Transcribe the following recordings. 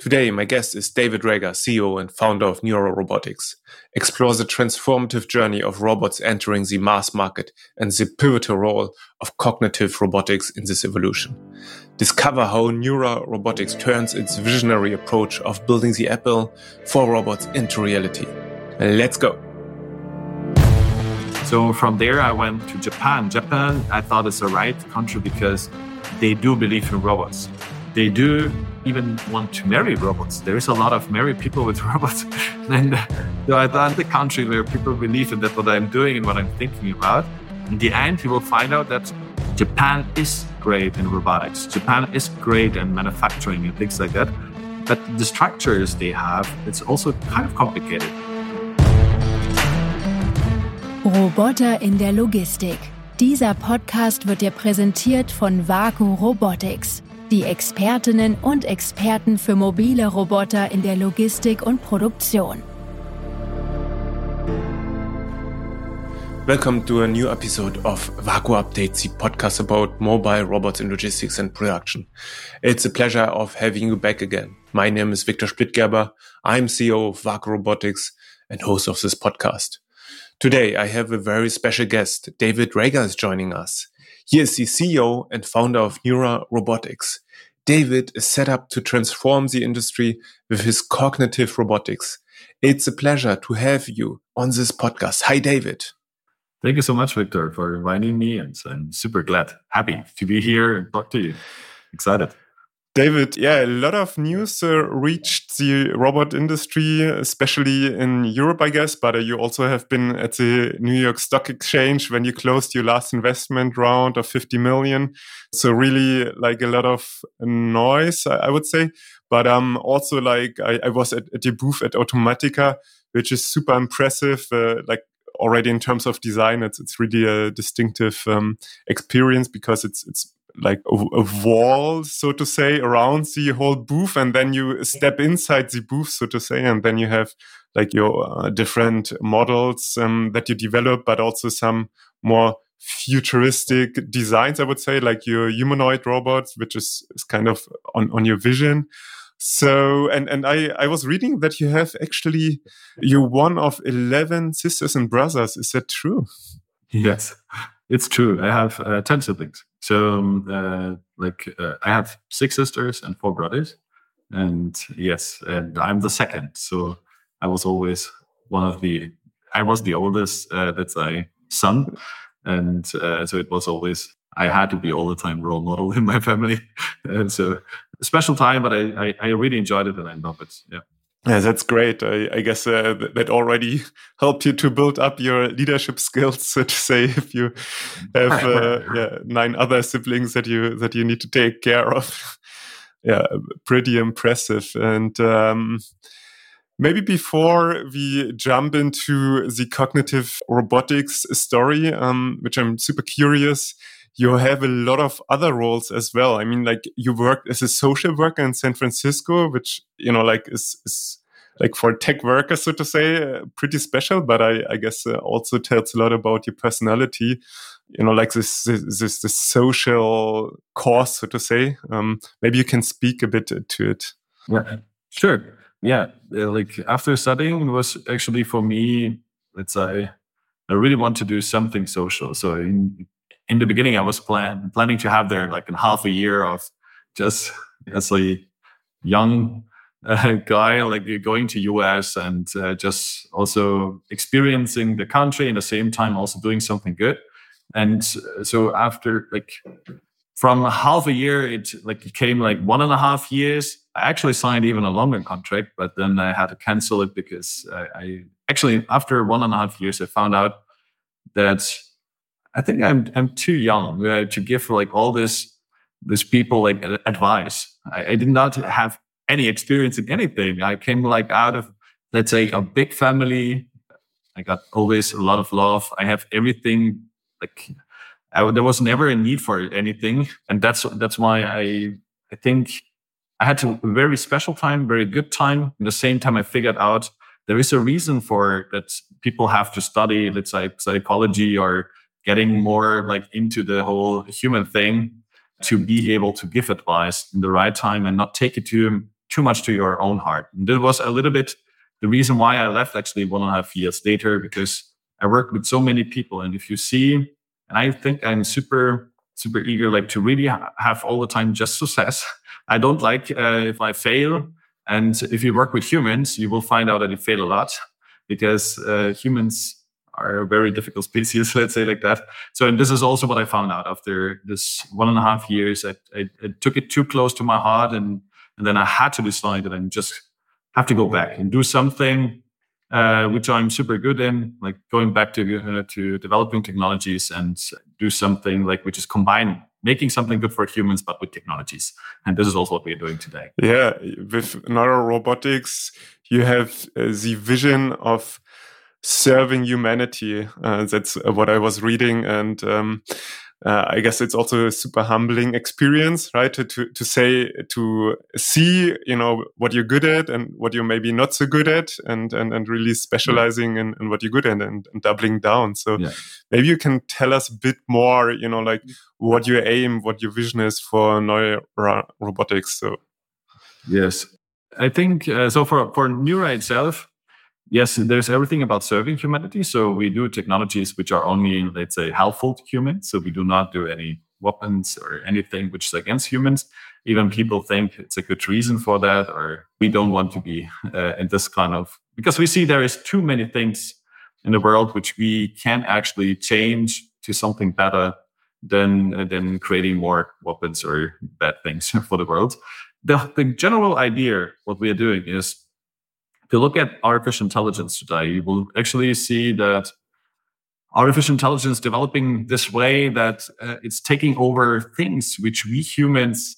Today, my guest is David Reger, CEO and founder of Neura Robotics. Explore the transformative journey of robots entering the mass market and the pivotal role of cognitive robotics in this evolution. Discover how Neura Robotics turns its visionary approach of building the Apple for robots into reality. Let's go. So from there, I went to Japan. Japan, I thought is the right country because they do believe in robots they do even want to marry robots. There is a lot of married people with robots. and uh, so I thought the country where people believe in that what I'm doing and what I'm thinking about. In the end, you will find out that Japan is great in robotics. Japan is great in manufacturing and things like that. But the structures they have, it's also kind of complicated. Roboter in der Logistik. Dieser Podcast wird dir präsentiert von WAKU Robotics. Die Expertinnen und Experten für mobile Roboter in der Logistik und Produktion. Welcome to a new episode of Vaku Updates, the podcast about mobile robots in logistics and production. It's a pleasure of having you back again. My name is Victor Splittgerber. I'm CEO of Vaku Robotics and host of this podcast. Today, I have a very special guest. David Reger is joining us. He is the CEO and founder of Neura Robotics. David is set up to transform the industry with his cognitive robotics. It's a pleasure to have you on this podcast. Hi, David. Thank you so much, Victor, for inviting me. And I'm super glad, happy to be here and talk to you. Excited. David, yeah, a lot of news uh, reached the robot industry, especially in Europe, I guess. But uh, you also have been at the New York Stock Exchange when you closed your last investment round of 50 million. So really like a lot of noise, I, I would say. But um, also like I, I was at, at, your booth at Automatica, which is super impressive. Uh, like already in terms of design, it's it's really a distinctive um, experience because it's it's like a, a, wall, so to say, around the whole booth, and then you step inside the booth, so to say, and then you have like your uh, different models um, that you develop, but also some more futuristic designs, I would say, like your humanoid robots, which is, is kind of on, on your vision. So, and, and I, I was reading that you have actually, you're one of 11 sisters and brothers. Is that true? Yes, it's true. I have uh, 10 siblings. So, um, uh, like, uh, I have six sisters and four brothers. And yes, and I'm the second. So I was always one of the, I was the oldest, uh, that's a son. And uh, so it was always, I had to be all the time role model in my family. and so special time, but I, I, I really enjoyed it and I love it. Yeah. Yeah, that's great. I, I guess uh, that already helped you to build up your leadership skills, so to say. If you have uh, yeah, nine other siblings that you that you need to take care of, yeah, pretty impressive. And um, maybe before we jump into the cognitive robotics story, um, which I'm super curious, you have a lot of other roles as well. I mean, like you worked as a social worker in San Francisco, which, you know, like is, is like for tech workers, so to say, uh, pretty special, but I, I guess uh, also tells a lot about your personality. You know, like this, this, this, this social cause, so to say. Um, maybe you can speak a bit to it. Yeah, sure. Yeah, like after studying, it was actually for me, let's say, I really want to do something social. So in in the beginning, I was plan, planning to have there like in half a year of just as a young uh, guy, like going to US and uh, just also experiencing the country and the same time also doing something good. And so after like from half a year, it like it came like one and a half years. I actually signed even a longer contract, but then I had to cancel it because I, I actually after one and a half years I found out that I think I'm I'm too young uh, to give like all this this people like advice. I, I, did not have any experience in anything. I came like out of let's say a big family. I got always a lot of love. I have everything. Like I, there was never a need for anything, and that's that's why I I think I had a very special time, very good time. At the same time, I figured out there is a reason for that people have to study, let's say psychology or getting more like into the whole human thing to be able to give advice in the right time and not take it to too much to your own heart. And that was a little bit the reason why I left actually one and a half years later, because I worked with so many people. And if you see, and I think I'm super, super eager, like to really ha- have all the time just success. I don't like uh, if I fail. And if you work with humans, you will find out that you fail a lot because uh, humans are a very difficult species, let's say like that. So, and this is also what I found out after this one and a half years. I, I, I took it too close to my heart, and and then I had to decide that I just have to go back and do something uh, which I'm super good in, like going back to uh, to developing technologies and do something like which is combine making something good for humans, but with technologies. And this is also what we are doing today. Yeah, with Neura Robotics, you have uh, the vision of serving humanity. Uh, that's what I was reading, and um, uh, I guess it's also a super humbling experience, right? To, to, to say, to see, you know, what you're good at and what you're maybe not so good at and, and, and really specializing in, in what you're good at and, and doubling down. So yeah. maybe you can tell us a bit more, you know, like what your aim, what your vision is for Neura Robotics. So, yes, I think uh, so for, for Neura itself, yes, there's everything about serving humanity. So we do technologies which are only, let's say, helpful to humans. So we do not do any weapons or anything which is against humans. Even people think it's a good reason for that, or we don't want to be uh, in this kind of because we see there is too many things in the world which we can actually change to something better than uh, than creating more weapons or bad things for the world. The, the general idea, what we are doing is if you look at artificial intelligence today, you will actually see that artificial intelligence developing this way that uh, it's taking over things which we humans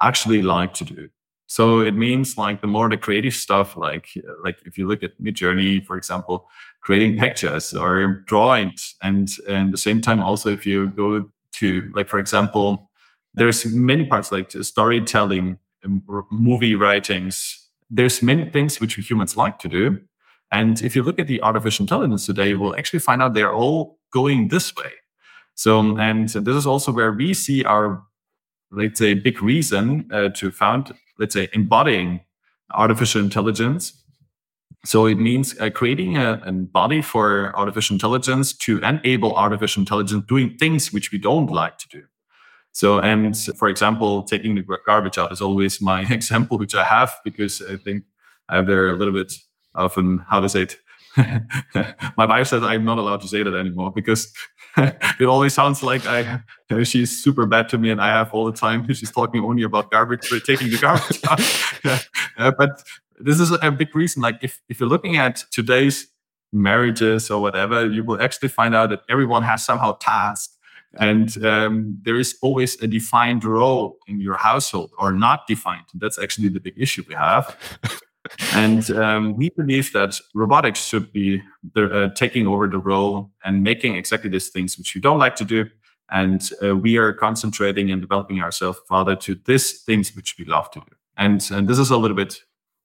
actually like to do. So it means like the more the creative stuff, like like if you look at Midjourney, for example, creating pictures or drawings, and and the same time also if you go to like for example, there's many parts like storytelling, movie writings, there's many things which humans like to do. And if you look at the artificial intelligence today, you will actually find out they're all going this way. So, and this is also where we see our, let's say, big reason uh, to found, let's say, embodying artificial intelligence. So it means uh, creating a, a body for artificial intelligence to enable artificial intelligence doing things which we don't like to do. So, and for example, taking the garbage out is always my example, which I have because I think I have there a little bit of how to say it. my wife says I'm not allowed to say that anymore because it always sounds like I she's super bad to me and I have all the time. She's talking only about garbage, but taking the garbage out. but this is a big reason. Like if, if you're looking at today's marriages or whatever, you will actually find out that everyone has somehow tasks and um, there is always a defined role in your household or not defined. That's actually the big issue we have. and um, we believe that robotics should be the, uh, taking over the role and making exactly these things which you don't like to do. And uh, we are concentrating and developing ourselves further to these things which we love to do. And, and this is a little bit,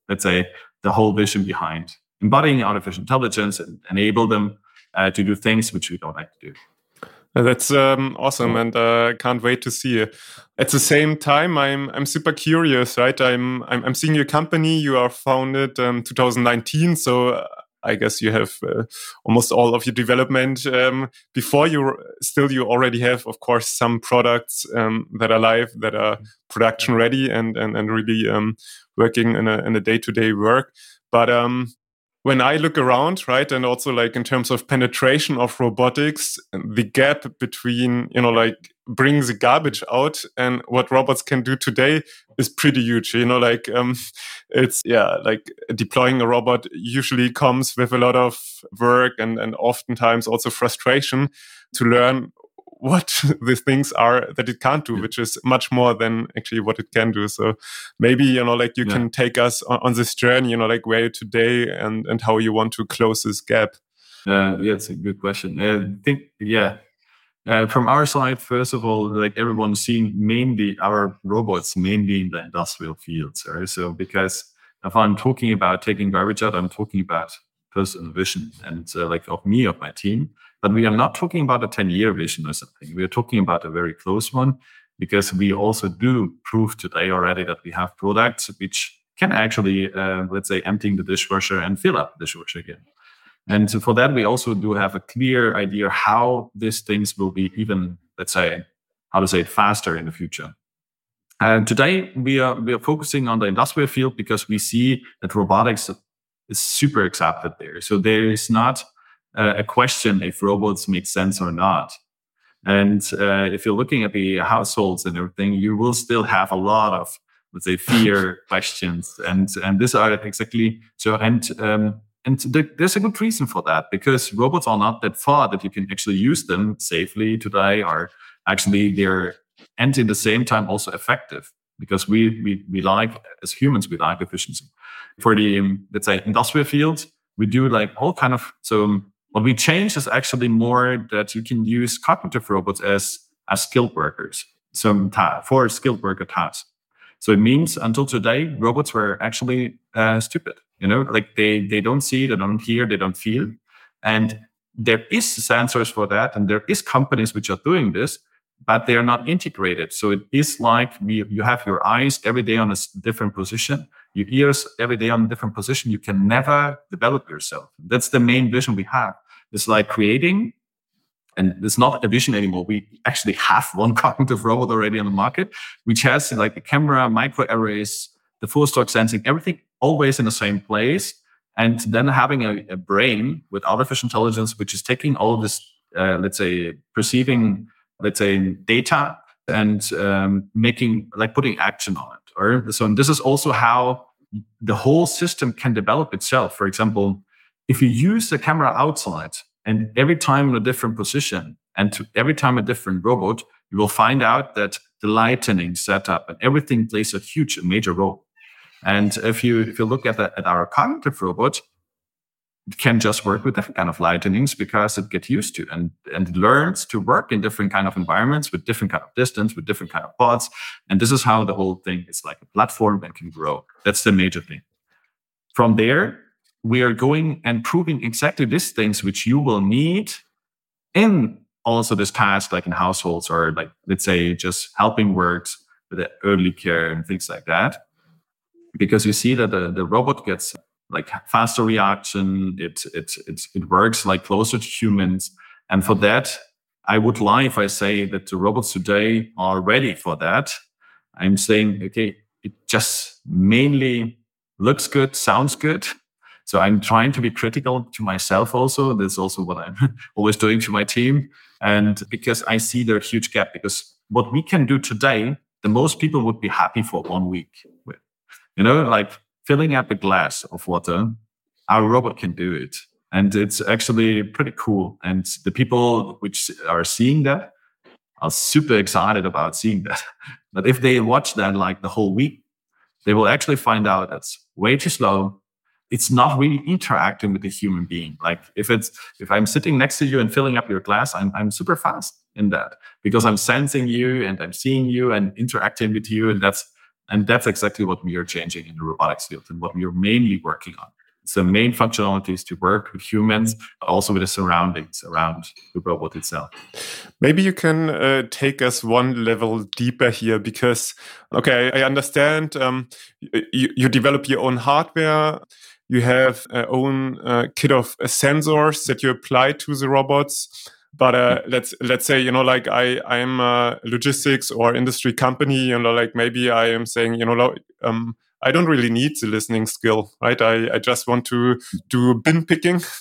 let's say, the whole vision behind embodying artificial intelligence and enable them uh, to do things which we don't like to do. That's um, awesome, and I uh, can't wait to see it. At the same time, I'm I'm super curious, right? I'm I'm, I'm seeing your company. You are founded um, 2019, so uh, I guess you have uh, almost all of your development um, before you. Still, you already have, of course, some products um, that are live, that are production ready, and and and really um, working in a in a day to day work. But um, when I look around, right, and also like in terms of penetration of robotics, the gap between, you know, like bringing the garbage out and what robots can do today is pretty huge. You know, like um, it's yeah, like deploying a robot usually comes with a lot of work and and oftentimes also frustration to learn what the things are that it can't do, yeah. which is much more than actually what it can do. So maybe, you know, like you yeah. can take us on, on, this journey, you know, like where today and, and how you want to close this gap. Uh, yeah, it's a good question. Uh, I think, yeah, uh, from our side, first of all, like everyone's seeing mainly our robots mainly in the industrial fields, right? So because if I'm talking about taking garbage out, I'm talking about personal vision and uh, like of me, of my team. But we are not talking about a 10 year vision or something. We are talking about a very close one because we also do prove today already that we have products which can actually, uh, let's say, emptying the dishwasher and fill up the dishwasher again. And so for that, we also do have a clear idea how these things will be even, let's say, how to say it faster in the future. And today we are we are focusing on the industrial field because we see that robotics is super accepted there. So there is not uh, a question if robots make sense or not. And uh, if you're looking at the households and everything, you will still have a lot of let's say fear questions, and and these are exactly so. And um, and there's a good reason for that because robots are not that far that you can actually use them safely today, or actually they're and in the same time also effective because we we we like as humans we like efficiency. For the let's say industrial field, we do like all kind of so um, what we changed is actually more that you can use cognitive robots as as skilled workers, so for skilled worker tasks. So it means until today, robots were actually uh, stupid. You know, like they they don't see, they don't hear, they don't feel, and there is sensors for that, and there is companies which are doing this, but they are not integrated. So it is like we, you have your eyes every day on a different position, your ears every day on a different position. You can never develop yourself. That's the main vision we have. It's like creating, and it's not a vision anymore. We actually have one cognitive robot already on the market, which has like a camera, micro arrays, the force torque sensing, everything always in the same place. And then having a, a brain with artificial intelligence, which is taking all this, uh, let's say, perceiving let's say data and um, making like putting action on it or so and this is also how the whole system can develop itself. For example if you use the camera outside and every time in a different position and to every time a different robot you will find out that the lighting setup and everything plays a huge major role. And if you if you look at, the, at our cognitive robot can just work with different kind of lightnings because it gets used to and and learns to work in different kind of environments with different kind of distance with different kind of pods. And this is how the whole thing is like a platform and can grow. That's the major thing. From there we are going and proving exactly these things which you will need in also this task like in households or like let's say just helping works with the early care and things like that. Because you see that the, the robot gets like faster reaction. It it it it works like closer to humans, and for that, I would lie if I say that the robots today are ready for that. I'm saying okay, it just mainly looks good, sounds good. So I'm trying to be critical to myself also. That's also what I'm always doing to my team. And because I see the huge gap, because what we can do today, the most people would be happy for one week with. You know, like filling up a glass of water, our robot can do it. And it's actually pretty cool. And the people which are seeing that are super excited about seeing that. But if they watch that like the whole week, they will actually find out that's way too slow. It's not really interacting with the human being. Like if it's if I'm sitting next to you and filling up your glass, I'm I'm super fast in that because I'm sensing you and I'm seeing you and interacting with you. And that's and that's exactly what we are changing in the robotics field and what we are mainly working on. So main functionality is to work with humans, also with the surroundings around the robot itself. Maybe you can uh, take us one level deeper here because, okay, I understand um, you, you develop your own hardware. You have a own uh, kit of uh, sensors that you apply to the robots but uh, let's let's say you know like i i'm a logistics or industry company you know like maybe i am saying you know um, i don't really need the listening skill right? I, I just want to do bin picking.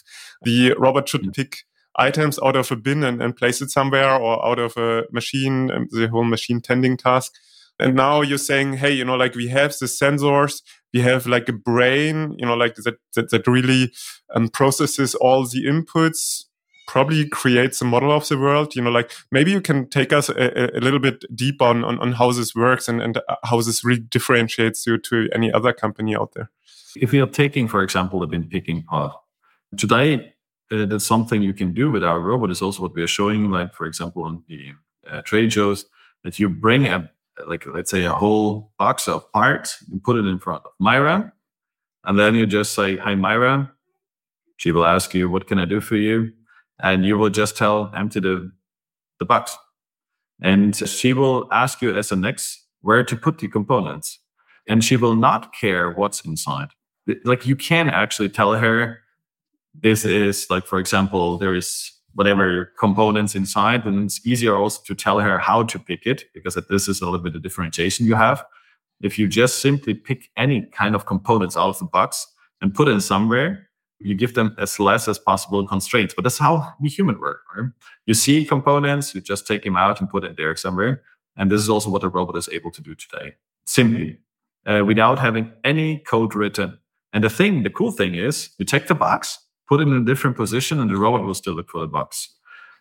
The robot should pick items out of a bin and, and place it somewhere or out of a machine um, the whole machine tending task. And now you're saying hey you know like we have the sensors we have like a brain you know like that that, that really um, processes all the inputs probably creates a model of the world you know like maybe you can take us a, a little bit deep on, on, on how this works and, and how this really differentiates you to any other company out there. If we are taking for example the bin picking part today uh, that's something you can do with our robot is also what we are showing like for example on the uh, trade shows that you bring a like let's say a whole box of parts and put it in front of MAiRA and then you just say hi MAiRA. She will ask you what can i do for you and you will just tell empty the, the box. And she will ask you as a next where to put the components. and she will not care what's inside. Like you can actually tell her this is like, for example, there is whatever components inside, and it's easier also to tell her how to pick it because this is a little bit of differentiation you have. If you just simply pick any kind of components out of the box and put it somewhere, you give them as less as possible constraints. But that's how we human work. Right? You see components, you just take them out and put it there somewhere. And this is also what a robot is able to do today, simply uh, without having any code written. And the thing, the cool thing is, you take the box, put it in a different position, and the robot will still look for the box.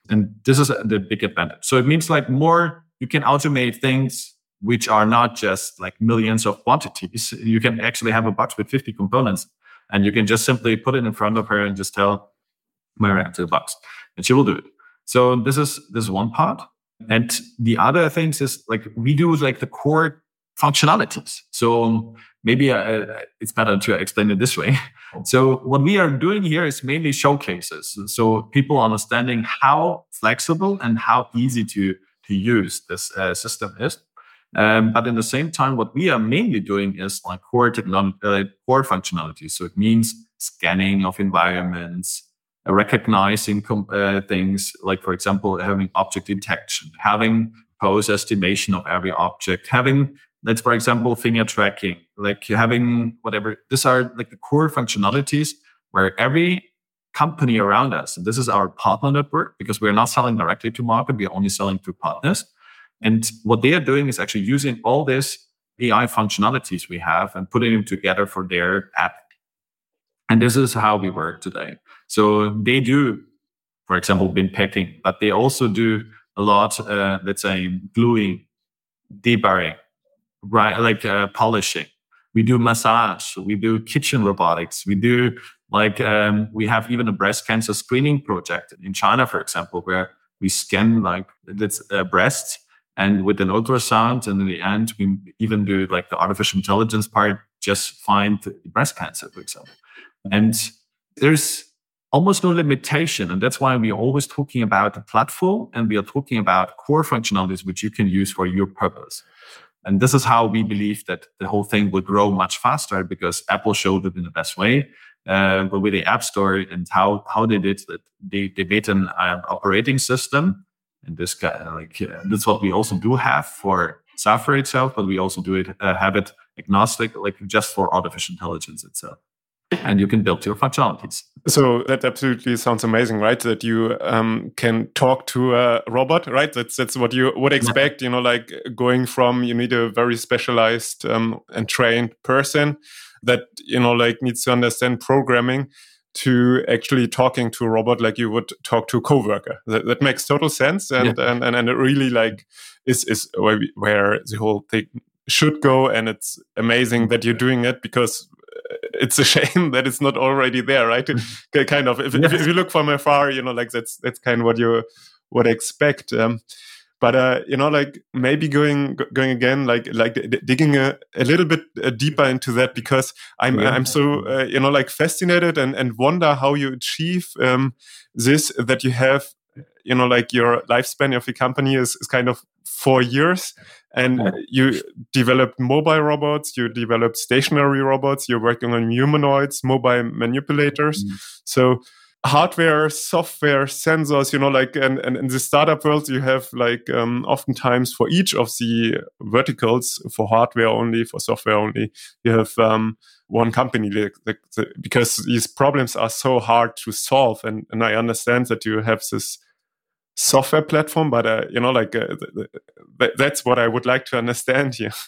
And this is the big advantage. So it means like more, you can automate things which are not just like millions of quantities. You can actually have a box with 50 components and you can just simply put it in front of her and just tell Mary to the box and she will do it. So this is this is one part. And the other things is like we do like the core functionalities. So maybe uh, it's better to explain it this way. So what we are doing here is mainly showcases. So people understanding how flexible and how easy to to use this uh, system is. Um, but in the same time, what we are mainly doing is like core technology, uh, core functionality. So it means scanning of environments, uh, recognizing uh, things like, for example, having object detection, having pose estimation of every object, having let's for example finger tracking, like having whatever. These are like the core functionalities where every company around us, and this is our partner network because we're not selling directly to market, we're only selling to partners and what they are doing is actually using all these AI functionalities we have and putting them together for their app. And this is how we work today. So they do, for example, bin packing, but they also do a lot, uh, let's say, gluing, deburring, right, like uh, polishing. We do massage. We do kitchen robotics. We do like um, we have even a breast cancer screening project in China, for example, where we scan like uh, breasts and with an ultrasound, and in the end, we even do like the artificial intelligence part, just find breast cancer, for example. And there's almost no limitation. And that's why we're always talking about the platform and we are talking about core functionalities which you can use for your purpose. And this is how we believe that the whole thing will grow much faster because Apple showed it in the best way. Uh, but with the App Store and how, how they did that, they, they made an uh, operating system and this of like uh, that's what we also do have for software itself, but we also do it uh, have it agnostic, like just for artificial intelligence itself. And you can build your functionalities. So that absolutely sounds amazing, right? That you um, can talk to a robot, right? That's that's what you would expect. You know, like going from you need a very specialized um, and trained person that you know like needs to understand programming to actually talking to a robot like you would talk to a coworker. That, that makes total sense, and, yeah. and, and and it really like is is where, we, where the whole thing should go. And it's amazing that you're doing it because uh, it's a shame that it's not already there, right? kind of if, yes. if, you look from afar, you know, like that's that's kind of what you would expect. Um, but uh, you know like maybe going going again like like digging a, a little bit uh, deeper into that because i'm yeah. i'm so uh, you know like fascinated and and wonder how you achieve um, this that you have you know like your lifespan of your company is, is kind of four years and you developed mobile robots you developed stationary robots you're working on humanoids mobile manipulators. Mm. So hardware, software, sensors, you know, like, and, and in the startup world, you have like, um, oftentimes for each of the verticals, for hardware only, for software only, you have, um, one company like, like the, because these problems are so hard to solve. And, and I understand that you have this software platform, but, uh, you know, like, uh, that's what I would like to understand here.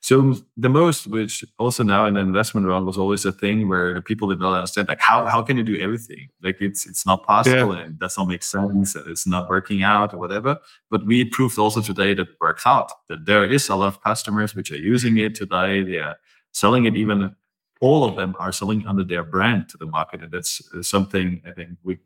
So the most, which also now in the investment round was always a thing where people did not understand, like how how can you do everything? Like it's it's not possible yeah. and it does not make sense and it's not working out or whatever. But we proved also today that it works out. That there is a lot of customers which are using it today. They are selling it even all of them are selling under their brand to the market. And that's something I think we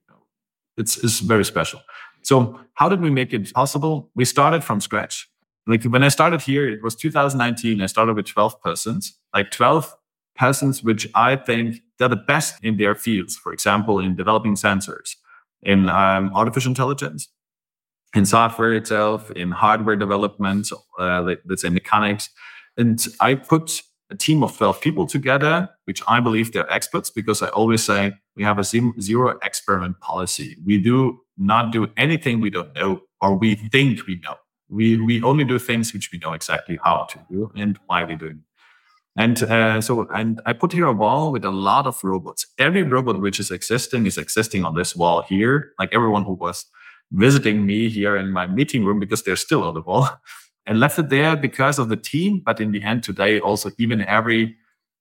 it's, it's very special. So how did we make it possible? We started from scratch like when I started here, it was 2019. I started with 12 persons, like 12 persons, which I think they're the best in their fields. For example, in developing sensors, in um, artificial intelligence, in software itself, in hardware development, uh, let's say mechanics. And I put a team of 12 people together, which I believe they're experts because I always say we have a zero experiment policy. We do not do anything we don't know or we think we know. We, we only do things which we know exactly how to do and why we're doing. And uh, so, and I put here a wall with a lot of robots. Every robot which is existing is existing on this wall here. Like everyone who was visiting me here in my meeting room because they're still on the wall and left it there because of the team. But in the end, today, also even every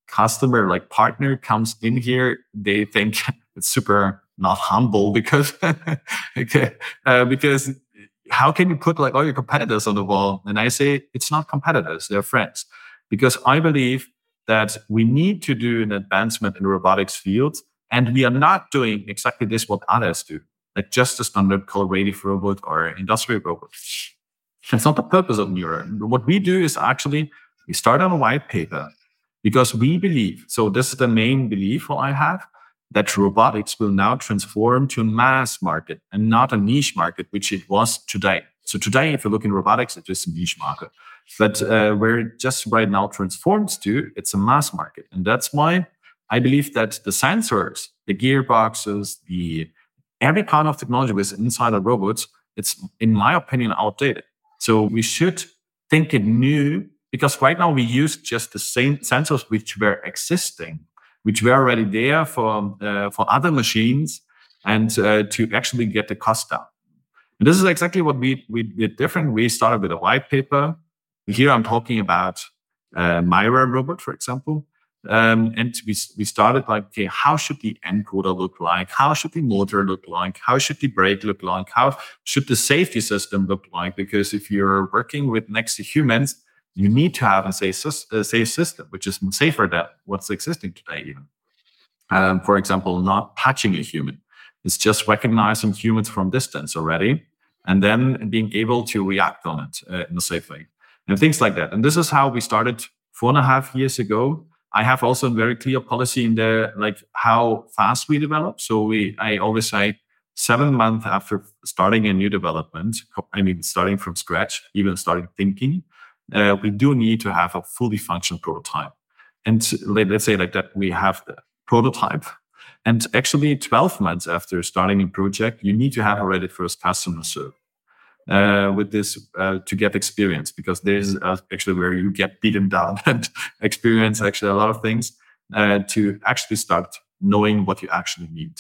customer, like partner, comes in here, they think it's super not humble because okay, uh, because how can you put like all your competitors on the wall? And I say it's not competitors; they're friends, because I believe that we need to do an advancement in the robotics field, and we are not doing exactly this what others do, like just a standard collaborative robot or industrial robot. That's not the purpose of Mirror. What we do is actually we start on a white paper because we believe. So this is the main belief I have that robotics will now transform to a mass market and not a niche market, which it was today. So today, if you look in robotics, it's just a niche market. But uh, where it just right now transforms to, it's a mass market. And that's why I believe that the sensors, the gearboxes, the every kind of technology with inside of robots, it's in my opinion outdated. So we should think it new because right now we use just the same sensors which were existing, which were already there for uh, for other machines, and uh, to actually get the cost down. And this is exactly what we we did different. We started with a white paper. Here I'm talking about uh, MAiRA robot, for example. Um, and we, we started like, okay, how should the encoder look like? How should the motor look like? How should the brake look like? How should the safety system look like? Because if you're working with next to humans, you need to have a safe, a safe system, which is safer than what's existing today, even. Um, for example, not touching a human. It's just recognizing humans from distance already, and then being able to react on it uh, in a safe way, and things like that. And this is how we started four and a half years ago I have also a very clear policy in there, like how fast we develop. So we, I always say seven months after starting a new development, I mean, starting from scratch, even starting thinking, uh, we do need to have a fully functional prototype. And let's say like that, we have the prototype. And actually 12 months after starting a project, you need to have already first customer served uh, with this uh, to get experience because this is actually where you get beaten down and experience actually a lot of things uh, to actually start knowing what you actually need.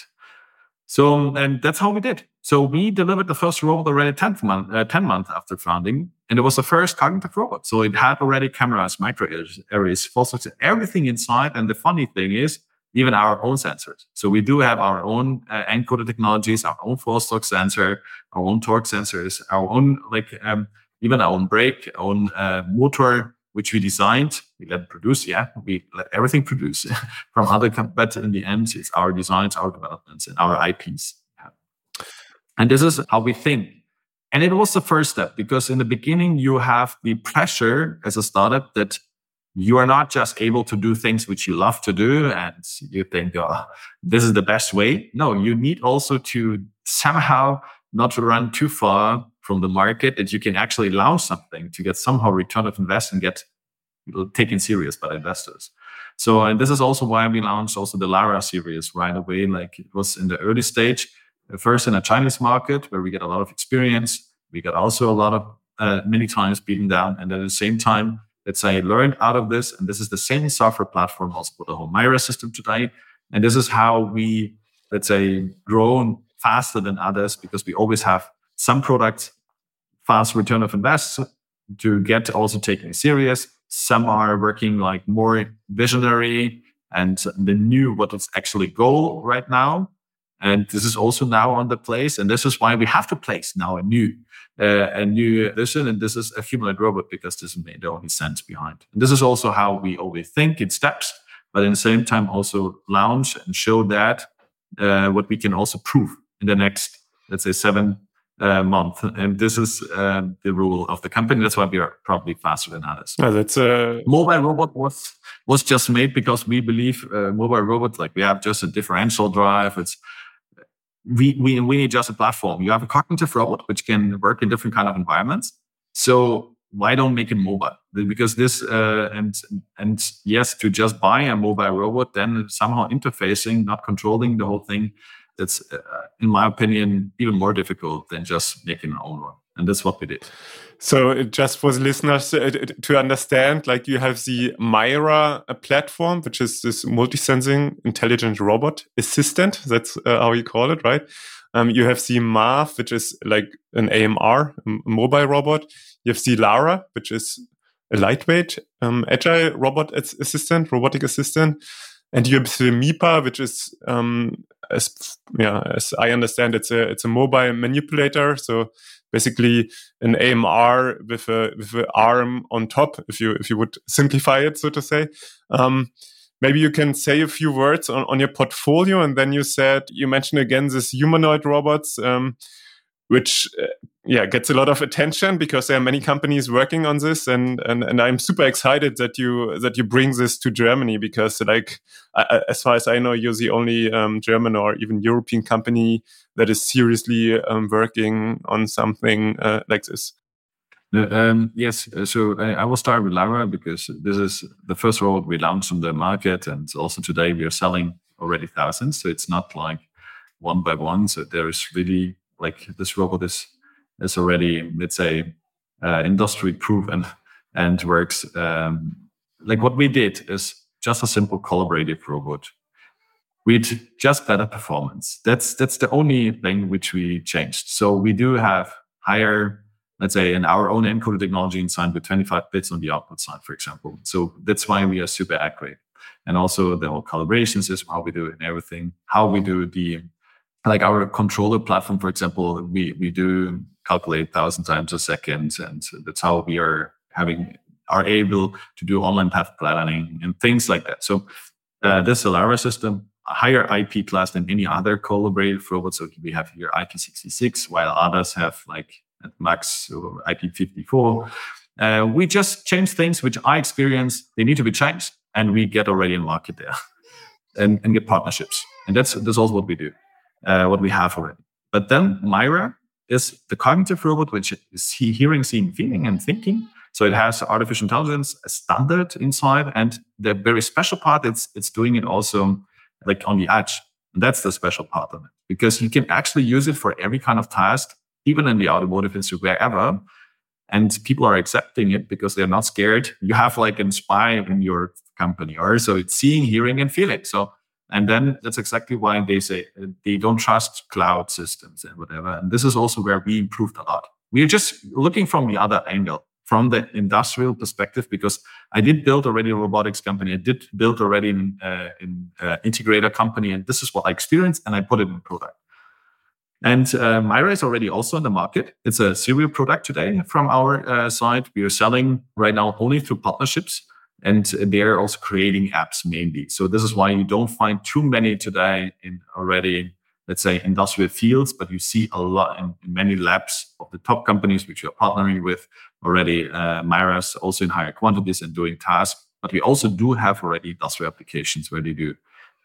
So, and that's how we did. So we delivered the first robot already 10 month, uh, 10 months after founding. And it was the first cognitive robot. So it had already cameras, micro arrays, false everything inside. And the funny thing is, even our own sensors. So we do have our own uh, encoder technologies, our own force torque sensor, our own torque sensors, our own like um, even our own brake, our own uh, motor, which we designed. We let produce, yeah, we let everything produce from other, com- but in the end, it's our designs, our developments, and our IPs. Yeah. And this is how we think. And it was the first step because in the beginning, you have the pressure as a startup that you are not just able to do things which you love to do and you think, oh, this is the best way. No, you need also to somehow not to run too far from the market that you can actually launch something to get somehow return of invest and get taken serious by investors. So, and this is also why we launched also the Lara series right away. Like it was in the early stage, first in a Chinese market where we get a lot of experience. We got also a lot of uh, many times beaten down. And at the same time, let's say, learned out of this. And this is the same software platform also for the whole MAiRA system today. And this is how we, let's say, grown faster than others because we always have some products fast return of invest to get also taken serious. Some are working like more visionary and the new what is actually goal right now. And this is also now on the place. And this is why we have to place now a new, uh, a new vision. And this is a humanoid robot because this made the only sense behind. And this is also how we always think in steps, but in the same time also launch and show that uh, what we can also prove in the next, let's say, seven uh, month. And this is uh, the rule of the company. That's why we are probably faster than others. Yeah, that's a mobile robot was was just made because we believe uh, mobile robot like we have just a differential drive. It's we, we, we need just a platform. You have a cognitive robot, which can work in different kind of environments. So why don't make it mobile? Because this uh, and and yes, to just buy a mobile robot, then somehow interfacing, not controlling the whole thing, that's uh, in my opinion even more difficult than just making our own one. And that's what we did. So just for the listeners uh, to understand, like you have the MAiRA uh, platform, which is this multi-sensing intelligent robot assistant. That's uh, how you call it, right? Um, you have the Mav, which is like an AMR, mobile robot. You have the Lara, which is a lightweight, um, agile robot assistant, robotic assistant. And you have the MIPA, which is, um, as yeah, as I understand, it's a it's a mobile manipulator. So basically an AMR with a with an arm on top, if you if you would simplify it, so to say. Um, maybe you can say a few words on, on your portfolio, and then you said you mentioned again this humanoid robots. Um, which uh, yeah gets a lot of attention because there are many companies working on this and and, and i'm super excited that you that you bring this to germany because like I, as far as i know you're the only um, german or even european company that is seriously um, working on something uh, like this um, yes, uh, so I, I, will start with Lara because this is the first robot we launched on the market, and also today we are selling already thousands. So it's not like one by one. So there is really like this robot is is already let's say uh, industry proof and works um, like what we did is just a simple collaborative robot with just better performance. That's that's the only thing which we changed. So we do have higher let's say in our own encoder technology inside with 25 bits on the output side for example. So that's why we are super accurate. And also the whole calibration system how we do it and everything how we do the like our controller platform, for example, we, we do calculate thousand times a second. And that's how we are having, are able to do online path planning and things like that. So uh, this so Lara system, higher IP class than any other collaborative robot. So we have here IP66, while others have like at max IP54. Uh, we just change things which I experience, they need to be changed, and we get already in market there and, and get partnerships. And that's, that's also what we do uh, what we have already. But then MAiRA is the cognitive robot, which is hearing, seeing, feeling, and thinking. So it has artificial intelligence a standard inside, and the very special part it's it's doing it also like on the edge. And that's the special part of it because you can actually use it for every kind of task, even in the automotive industry, wherever. And people are accepting it because they're not scared. You have like a spy in your company, or so it's seeing, hearing, and feeling. So and then that's exactly why they say uh, they don't trust cloud systems and whatever. And this is also where we improved a lot. We are just looking from the other angle, from the industrial perspective, because I did build already a robotics company. I did build already an uh, uh, integrator company. And this is what I experienced and I put it in product. And uh, MAiRA is already also in the market. It's a serial product today from our uh, side. We are selling right now only through partnerships and they're also creating apps mainly. So this is why you don't find too many today in already, let's say, industrial fields, but you see a lot in, in many labs of the top companies which we are partnering with already. Uh, MAiRA's also in higher quantities and doing tasks, but we also do have already industrial applications where they do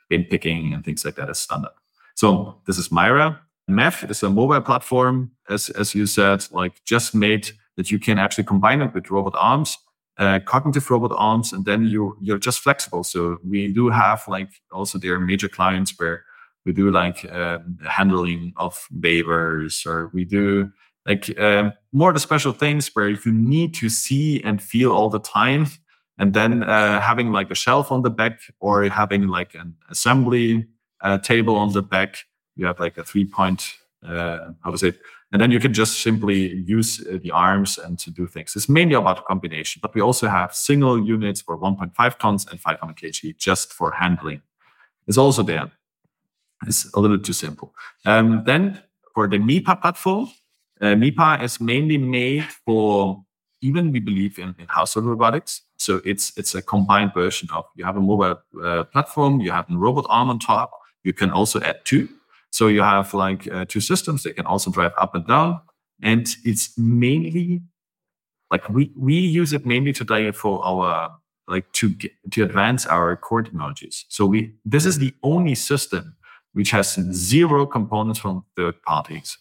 bin picking and things like that as standard. So this is MAiRA. MAV is a mobile platform, as as you said, like just made that you can actually combine it with robot arms uh, cognitive robot arms, and then you you're just flexible. So we do have like also there major clients where we do like uh, handling of wafers, or we do like um, more the special things where you need to see and feel all the time, and then uh, having like a shelf on the back or having like an assembly uh, table on the back. You have like a three point uh, how to say and then you can just simply use uh, the arms and to do things. It's mainly about combination, but we also have single units for 1.5 tons and 500 kg just for handling. It's also there. It's a little too simple. Um, then for the MIPA platform, uh, MIPA is mainly made for even we believe in, in household robotics. So it's it's a combined version of you have a mobile uh, platform, you have a robot arm on top. You can also add two so you have like uh, two systems. They can also drive up and down. And it's mainly like we, we use it mainly today for our like to get, to advance our core technologies. So we this is the only system which has zero components from third parties.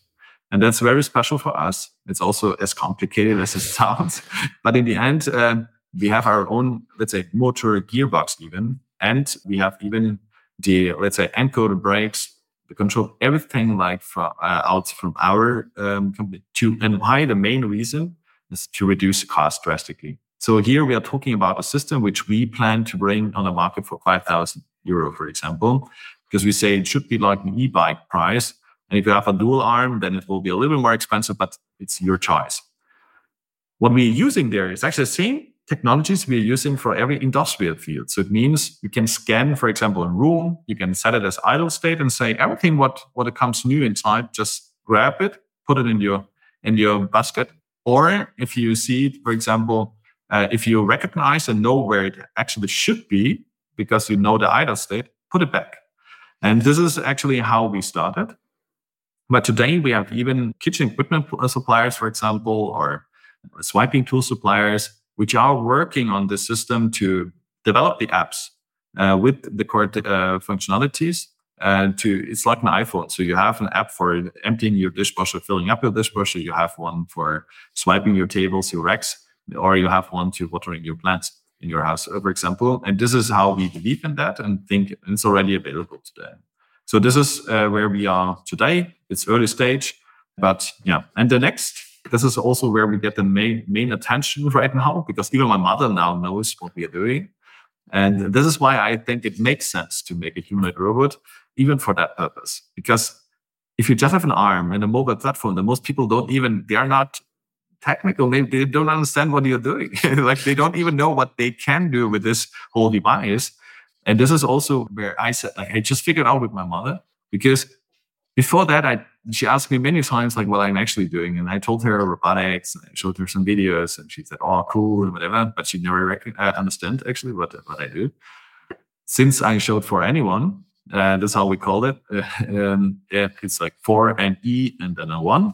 And that's very special for us. It's also as complicated as it sounds. but in the end, uh, we have our own, let's say, motor gearbox even. And we have even the, let's say, encoder brakes control everything like from, uh, out from our um, company to, and why the main reason is to reduce cost drastically. So here we are talking about a system which we plan to bring on the market for 5,000 euro, for example, because we say it should be like an e-bike price. And if you have a dual arm, then it will be a little bit more expensive, but it's your choice. What we're using there is actually the same technologies we're using for every industrial field. So it means you can scan, for example, a room, you can set it as idle state and say everything what, what it comes new inside, just grab it, put it in your in your basket. Or if you see it, for example, uh, if you recognize and know where it actually should be, because you know the idle state, put it back. And this is actually how we started. But today we have even kitchen equipment suppliers, for example, or swiping tool suppliers, which are working on the system to develop the apps uh, with the core uh, functionalities. And to it's like an iPhone. So you have an app for emptying your dishwasher, filling up your dishwasher. You have one for swiping your tables, your racks, or you have one to watering your plants in your house, for example. And this is how we believe in that and think it's already available today. So this is uh, where we are today. It's early stage, but yeah. And the next, this is also where we get the main main attention right now because even my mother now knows what we are doing. And this is why I think it makes sense to make a humanoid robot, even for that purpose. Because if you just have an arm and a mobile platform, then most people don't even, they are not technical. They, they don't understand what you're doing. like they don't even know what they can do with this whole device. And this is also where I said, like, I just figured out with my mother because before that, I she asked me many times, like, what I'm actually doing. And I told her robotics and I showed her some videos and she said, oh, cool, and whatever. But she never rec- uh, understand actually what, what I do. Since I showed 4NE-1, uh, that's how we call it. Uh, um, yeah, it's like four and E and then a one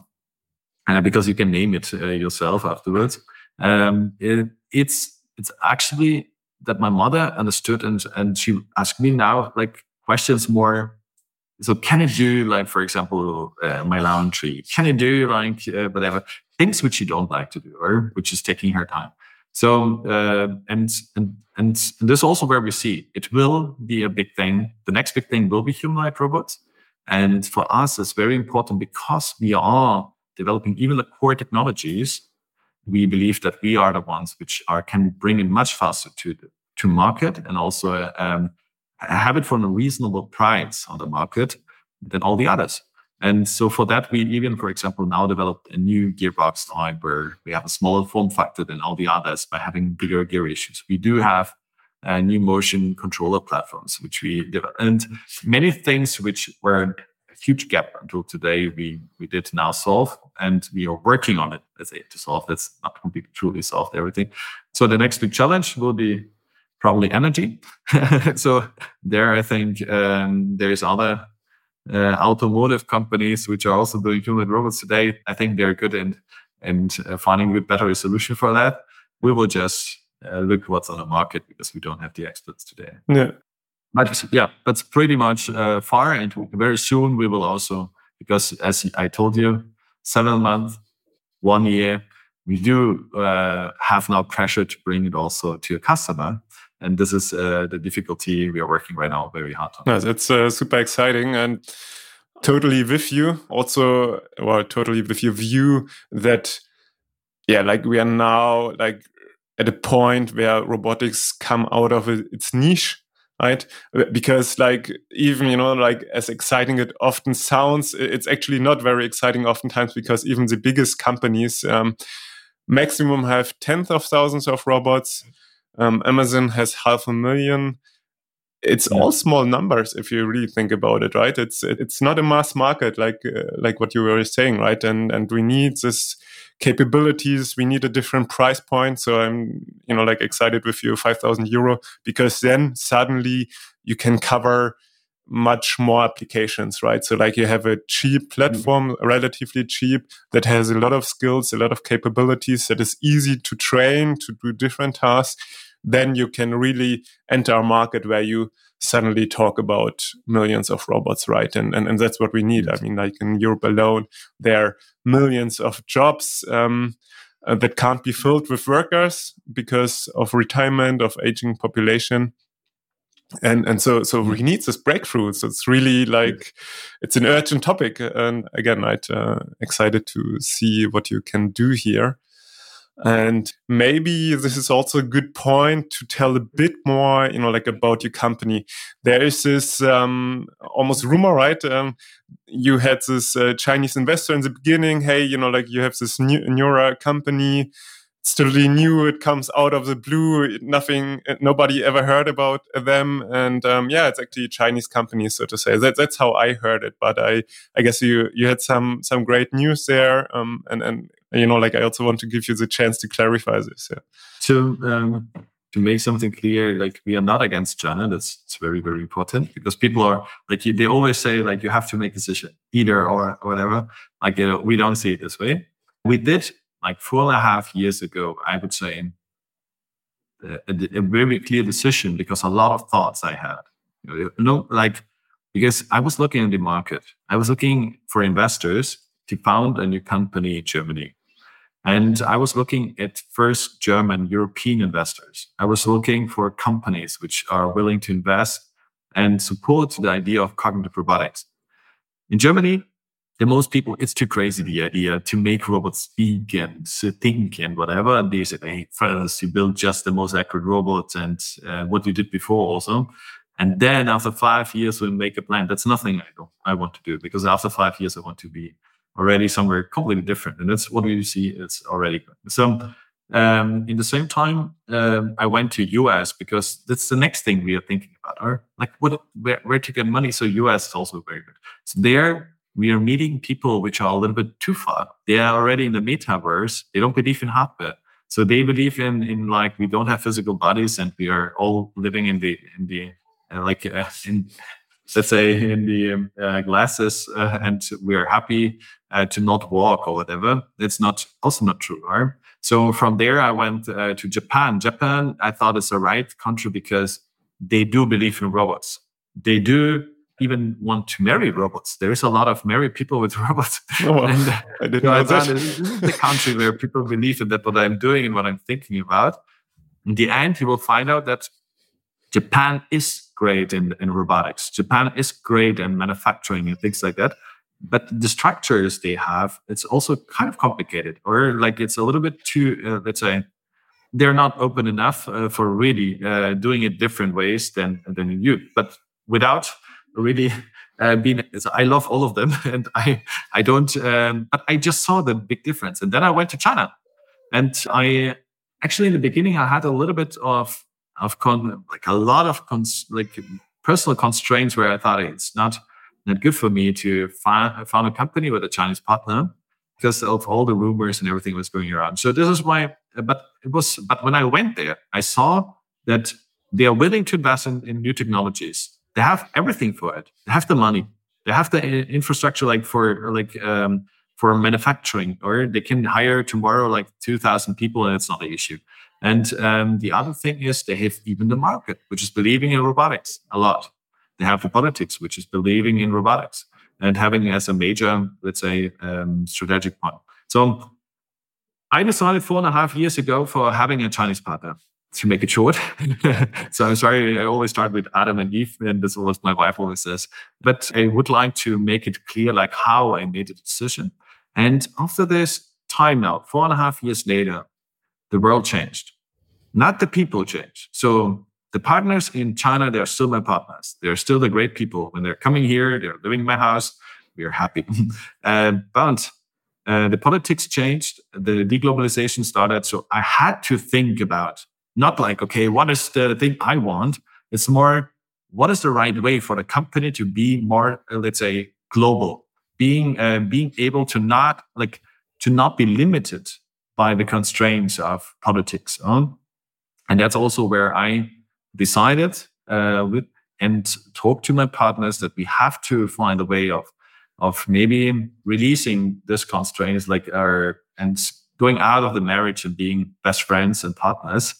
uh, because you can name it uh, yourself afterwards. Um, it, it's it's actually that my mother understood and and she asked me now like questions more. So can it do like for example uh, my laundry? Can it do like uh, whatever things which you don't like to do or which is taking her time? So uh, and and and this is also where we see it will be a big thing. The next big thing will be humanoid robots. And for us, it's very important because we are developing even the core technologies, we believe that we are the ones which are can bring it much faster to to market and also um, have it for a reasonable price on the market than all the others. And so for that, we even, for example, now developed a new gearbox type where we have a smaller form factor than all the others by having bigger gear issues. We do have uh, new motion controller platforms, which we developed, and many things which were a huge gap until today we we did now solve and we are working on it let's say to solve that's not completely truly solved everything so the next big challenge will be probably energy. So there i think um, there's other uh, automotive companies which are also doing human robots today. I think they're good in and uh, finding a better solution for that. We will just uh, look what's on the market because we don't have the experts today. Yeah. But yeah, that's pretty much uh, far. And very soon we will also, because as I told you, seven months, one year, we do uh, have now pressure to bring it also to a customer. And this is uh, the difficulty we are working right now very hard on. Yes, it's uh, super exciting and totally with you. Also, well, totally with your view that, yeah, like we are now like at a point where robotics come out of its niche right because like even you know like as exciting it often sounds it's actually not very exciting oftentimes because even the biggest companies um, maximum have tens of thousands of robots um, amazon has half a million it's yeah. all small numbers if you really think about it right it's it's not a mass market like uh, like what you were saying right and and we need this capabilities we need a different price point so i'm you know like excited with you 5000 euro because then suddenly you can cover much more applications right so like you have a cheap mm-hmm. platform mm-hmm. relatively cheap that has a lot of skills a lot of capabilities that is easy to train to do different tasks then you can really enter a market where you suddenly talk about millions of robots, right? And and, and that's what we need. I mean, like in Europe alone, there are millions of jobs. Um, uh, that can't be filled with workers because of retirement of aging population and and so so we need this breakthrough so it's really like it's an urgent topic and again i'm uh, excited to see what you can do here and maybe this is also a good point to tell a bit more you know like about your company there is this um, almost rumor right um, you had this uh, chinese investor in the beginning hey you know like you have this new neura company it's totally new. It comes out of the blue. Nothing, nobody ever heard about them. And um, yeah, it's actually a Chinese company, so to say. That, that's how I heard it. But I, I guess you you had some some great news there. Um, and and you know, like I also want to give you the chance to clarify this. Yeah. So um, to make something clear, like we are not against China. That's it's very very important because people are like they always say like you have to make a decision either or, or whatever. Like you know, we don't see it this way. We did like four and a half years ago, I would say, a, a, a very clear decision because a lot of thoughts I had. You know, like because I was looking at the market, I was looking for investors to found a new company in Germany. And I was looking at first German European investors. I was looking for companies which are willing to invest and support the idea of cognitive robotics. In Germany, the most people, it's too crazy the idea to make robots speak and think and whatever. And they say, hey, first you build just the most accurate robots and uh, what you did before also. And then after five years, we make a plan. That's nothing I don't, I want to do because after five years, I want to be already somewhere completely different. And that's what we see. It's already so. Um, in the same time, um, I went to US because that's the next thing we are thinking about. Or like, what, where, where to get money? So US is also very good. So there, we are meeting people which are a little bit too far. They are already in the metaverse. They don't believe in hardware. So they believe in, in like, we don't have physical bodies and we are all living in the, in the, uh, like, uh, in, let's say in the uh, glasses uh, and we are happy uh, to not walk or whatever. It's not also not true. Right? So from there, I went uh, to Japan. Japan, I thought is the right country because they do believe in robots. They do even want to marry robots. There is a lot of married people with robots. Oh, well, and, I didn't know that. This is the country where people believe in that what I'm doing and what I'm thinking about. In the end, you will find out that Japan is great in, in robotics. Japan is great in manufacturing and things like that. But the structures they have, it's also kind of complicated, or like it's a little bit too, uh, let's say, they're not open enough uh, for really uh, doing it different ways than than you. But without really uh, been i love all of them and i i don't um, but i just saw the big difference and then i went to china and i actually in the beginning i had a little bit of of con like a lot of cons like personal constraints where i thought it's not not good for me to find found a company with a chinese partner because of all the rumors and everything was going around so this is why but it was but when i went there i saw that they are willing to invest in, in new technologies they have everything for it. They have the money. They have the infrastructure, like for like um, for manufacturing, or they can hire tomorrow like two thousand people, and it's not an issue. And um, the other thing is they have even the market, which is believing in robotics a lot. They have the politics, which is believing in robotics and having as a major, let's say, um, strategic point. So I decided four and a half years ago for having a Chinese partner to make it short. so I'm sorry, I always start with Adam and Eve, and this is what my wife always says. But I would like to make it clear, like how I made the decision. And after this time now, four and a half years later, the world changed. Not the people changed. So the partners in China, they're still my partners. They're still the great people. When they're coming here, they're living in my house, we are happy. uh, but uh, the politics changed, the deglobalization started. So I had to think about not like, okay, what is the thing I want? It's more, what is the right way for the company to be more, uh, let's say, global, being uh, being able to not like to not be limited by the constraints of politics. And that's also where I decided uh, with, and talked to my partners that we have to find a way of of maybe releasing this constraints like our and going out of the marriage and being best friends and partners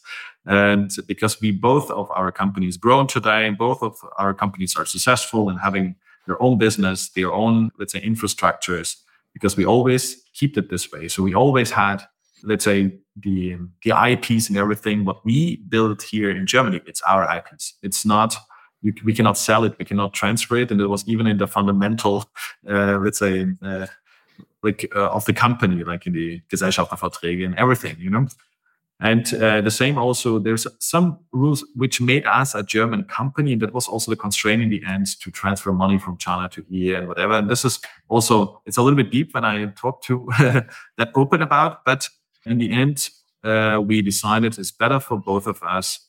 And because we both of our companies grown today, and both of our companies are successful in having their own business, their own, let's say, infrastructures, because we always keep it this way. So we always had, let's say, the the IPs and everything. What we built here in Germany, it's our IPs. It's not we, cannot sell it, we cannot transfer it, and it was even in the fundamental, uh, let's say, uh, like uh, of the company, like in the Gesellschafterverträge and everything, you know. And uh, the same also, there's some rules which made us a German company. And that was also the constraint in the end to transfer money from China to here and whatever. And this is also, it's a little bit deep when I talk to that open about. But in the end, uh, we decided it's better for both of us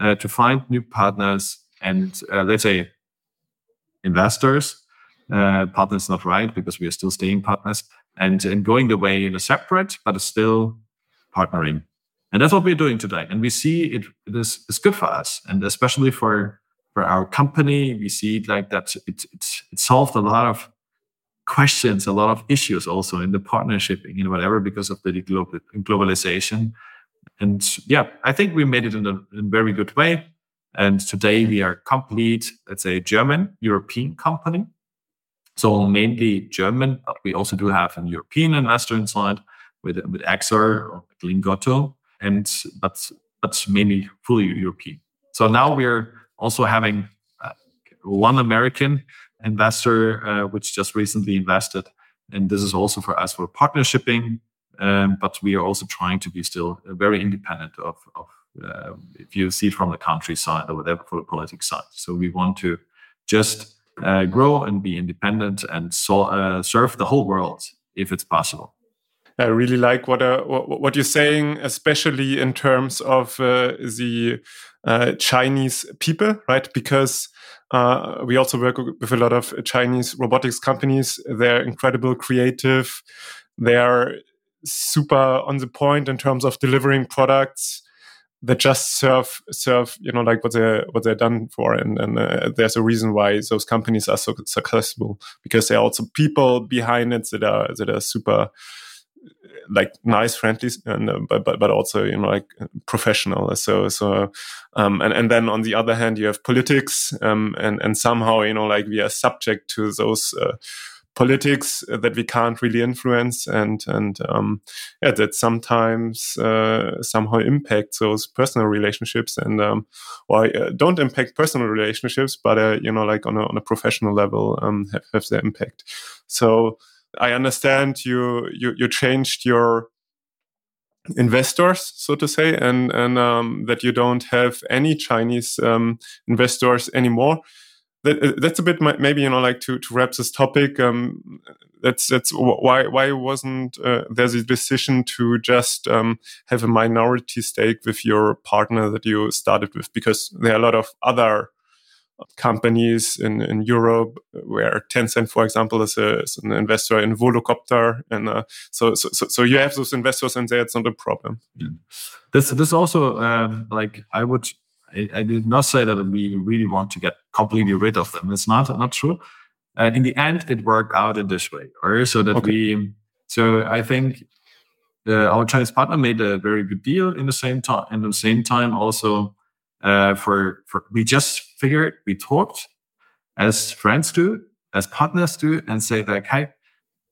uh, to find new partners and uh, let's say investors. Uh, partners not right because we are still staying partners and, and going the way in a separate, but still partnering. And that's what we're doing today. And we see it, it is it's good for us. And especially for for our company, we see like that it, it, it solved a lot of questions, a lot of issues also in the partnership, know, whatever, because of the global, globalization. And yeah, I think we made it in a, in a very good way. And today we are complete, let's say, German European company. So mainly German, but we also do have an European investor inside with with Exor or Lingotto and but but mainly fully European. So now we're also having uh, one American investor uh, which just recently invested, and this is also for us for partnershiping. Um, but we are also trying to be still very independent of, of uh, if you see from the country side or whatever for the side. So we want to just uh, grow and be independent and so, uh, serve the whole world if it's possible. I really like what uh, what you're saying, especially in terms of uh, the uh, Chinese people, right? Because uh, we also work with a lot of Chinese robotics companies. They're incredible, creative. They're super on the point in terms of delivering products that just serve serve you know like what they what they're done for and and uh, there's a reason why those companies are so successful because there are also people behind it that are that are super like nice, friendly, and uh, but, but also you know like professional. So so um, and and then on the other hand, you have politics, um, and and somehow you know like we are subject to those. Uh, politics that we can't really influence and and um, yeah that sometimes uh, somehow impact those personal relationships and um, or uh, don't impact personal relationships but uh, you know like on a, on a professional level um, have, have their impact so I understand you you you changed your investors, so to say, and and um, that you don't have any Chinese um, investors anymore. That, uh, that's a bit maybe you know like to, to wrap this topic. Um, that's that's why why wasn't uh, there's a decision to just um, have a minority stake with your partner that you started with because there are a lot of other companies in, in Europe where Tencent, for example, is, a, is an investor in Volocopter. And uh, so, so, so you have those investors and there it's not a problem. Yeah. This, this also, um, like I would, I, I, did not say that we really want to get completely rid of them. It's not, not true. And in the end, it worked out in this way, or so that okay. we, so I think uh, our Chinese partner made a very good deal in the same time, in the same time also uh, for for we just figured we talked as friends do, as partners do, and say like, hey,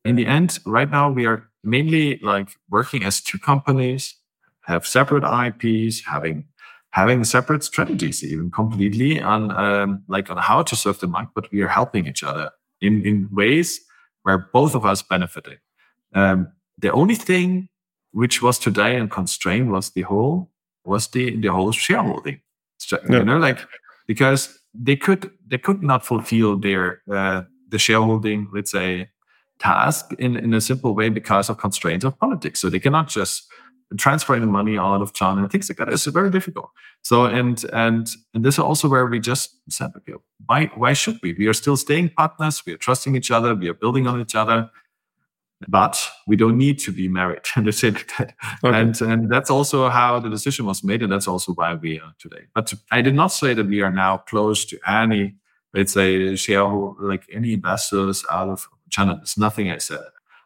in the end, right now we are mainly like working as two companies, have separate IPs, having having separate strategies, even completely on um, like on how to serve the market, but we are helping each other in in ways where both of us benefiting. Um, the only thing which was today and constrained was the whole was the the whole shareholding you know, like because they could they could not fulfill their uh, the shareholding, let's say, task in in a simple way because of constraints of politics. So they cannot just transfer the money out of China and things like that. It's very difficult. So and and and this is also where we just said, okay, why why should we? We are still staying partners. We are trusting each other. We are building on each other but we don't need to be married and say like that. Okay. And and that's also how the decision was made, and that's also why we are today. But I did not say that we are now close to any, let's say, shareholder, like any investors out of China. There's nothing I said.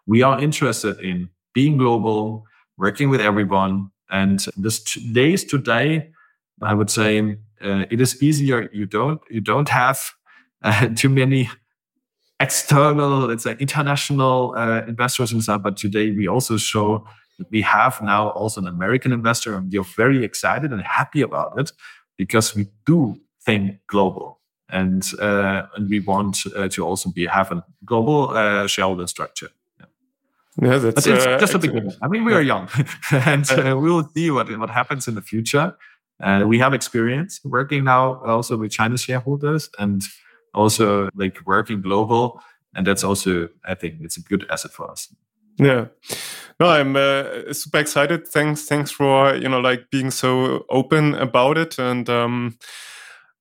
We are interested in being global, working with everyone, And this days today, I would say uh, it is easier. You don't you don't have uh, too many external, let's say, international uh, investors and stuff. But today we also show that we have now also an American investor, and we are very excited and happy about it because we do think global. And, uh, and we want uh, to also be have a global uh, shareholder structure. Yeah, that's but it's uh, just a beginning. I mean, we are young, and uh, we will see what what happens in the future. And we have experience working now also with Chinese shareholders and also like working global, and that's also I think it's a good asset for us. Yeah, no, I'm uh, super excited. Thanks, thanks for you know like being so open about it and. um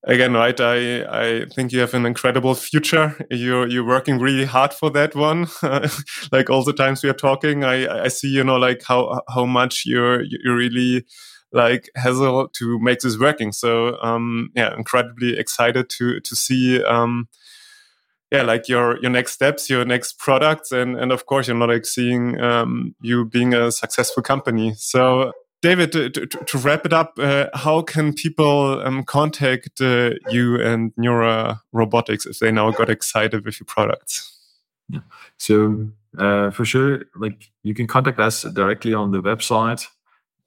again, right? I I think you have an incredible future. You're you're working really hard for that one. like all the times we are talking, I I see you know like how how much you're you're really like hassle to make this working. So um yeah, incredibly excited to to see um yeah like your your next steps your next products and and of course you're not like seeing um, you being a successful company so David, to, to, to, wrap it up, uh, how can people um, contact uh, you and Neura Robotics if they now got excited with your products? Yeah. So uh, for sure, like you can contact us directly on the website.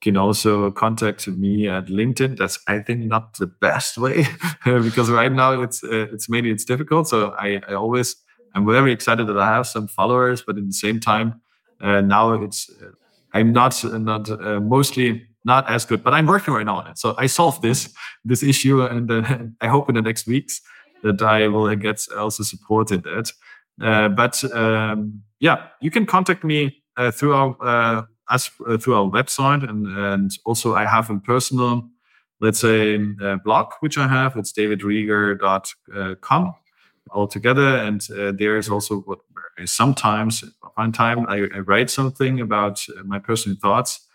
Can also contact me at LinkedIn. That's I think not the best way because right now it's uh, it's mainly it's difficult. So I, I always I'm very excited that I have some followers, but at the same time uh, now it's uh, I'm not not uh, mostly not as good, but I'm working right now on it. So I solved this this issue, and uh, I hope in the next weeks that I will get also support in that. Uh, but um, yeah, you can contact me uh, through our uh, us uh, through our website, and and also I have a personal, let's say, blog which I have. It's davidreger.com altogether, and there is also what sometimes one time I, I write something about uh, my personal thoughts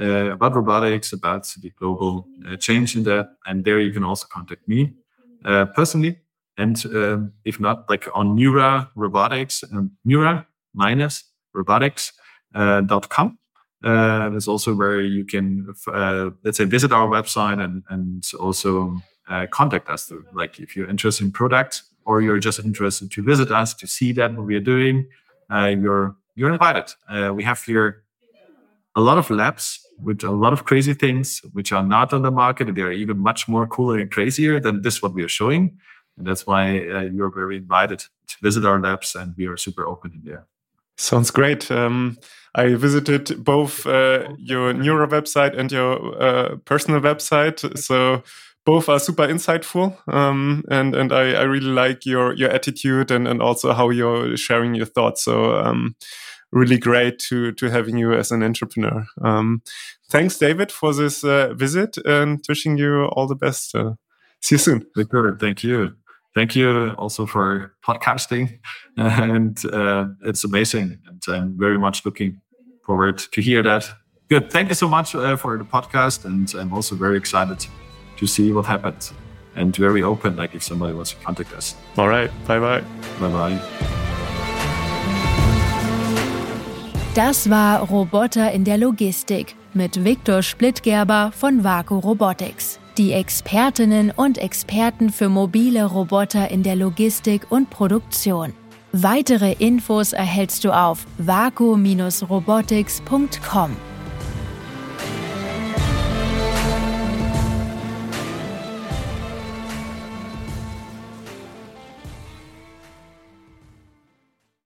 uh, about robotics, about the global uh, change in that, and there you can also contact me uh, personally. And um, if not, like on Neura Robotics, um, Neura minus. Uh, uh, that's also where you can, let's say, visit our website and and also contact us. Through, like if you're interested in products or you're just interested to visit us to see that what we are doing, uh, you're you're invited. Uh, we have here a lot of labs with a lot of crazy things which are not on the market. They are even much more cooler and crazier than this what we are showing, and that's why uh, you're very invited to visit our labs, and we are super open in there. Sounds great. Um, I visited both uh, your Neura website and your uh, personal website, so both are super insightful um, and and I, I really like your your attitude and and also how you're sharing your thoughts. So um, really great to to having you as an entrepreneur. Um, thanks david for this uh, visit and wishing you all the best. Uh, see you soon. Thank you thank you also for podcasting and uh, it's amazing and i'm very much looking forward to hear that good thank you so much uh, for the podcast and i'm also very excited to see what happens and very open, like if somebody wants to contact us. All right. Bye bye. Bye bye. Das war Roboter in der Logistik mit Viktor Splittgerber von WAKU Robotics. Die Expertinnen und Experten für mobile Roboter in der Logistik und Produktion. Weitere Infos erhältst du auf vaku-robotics.com.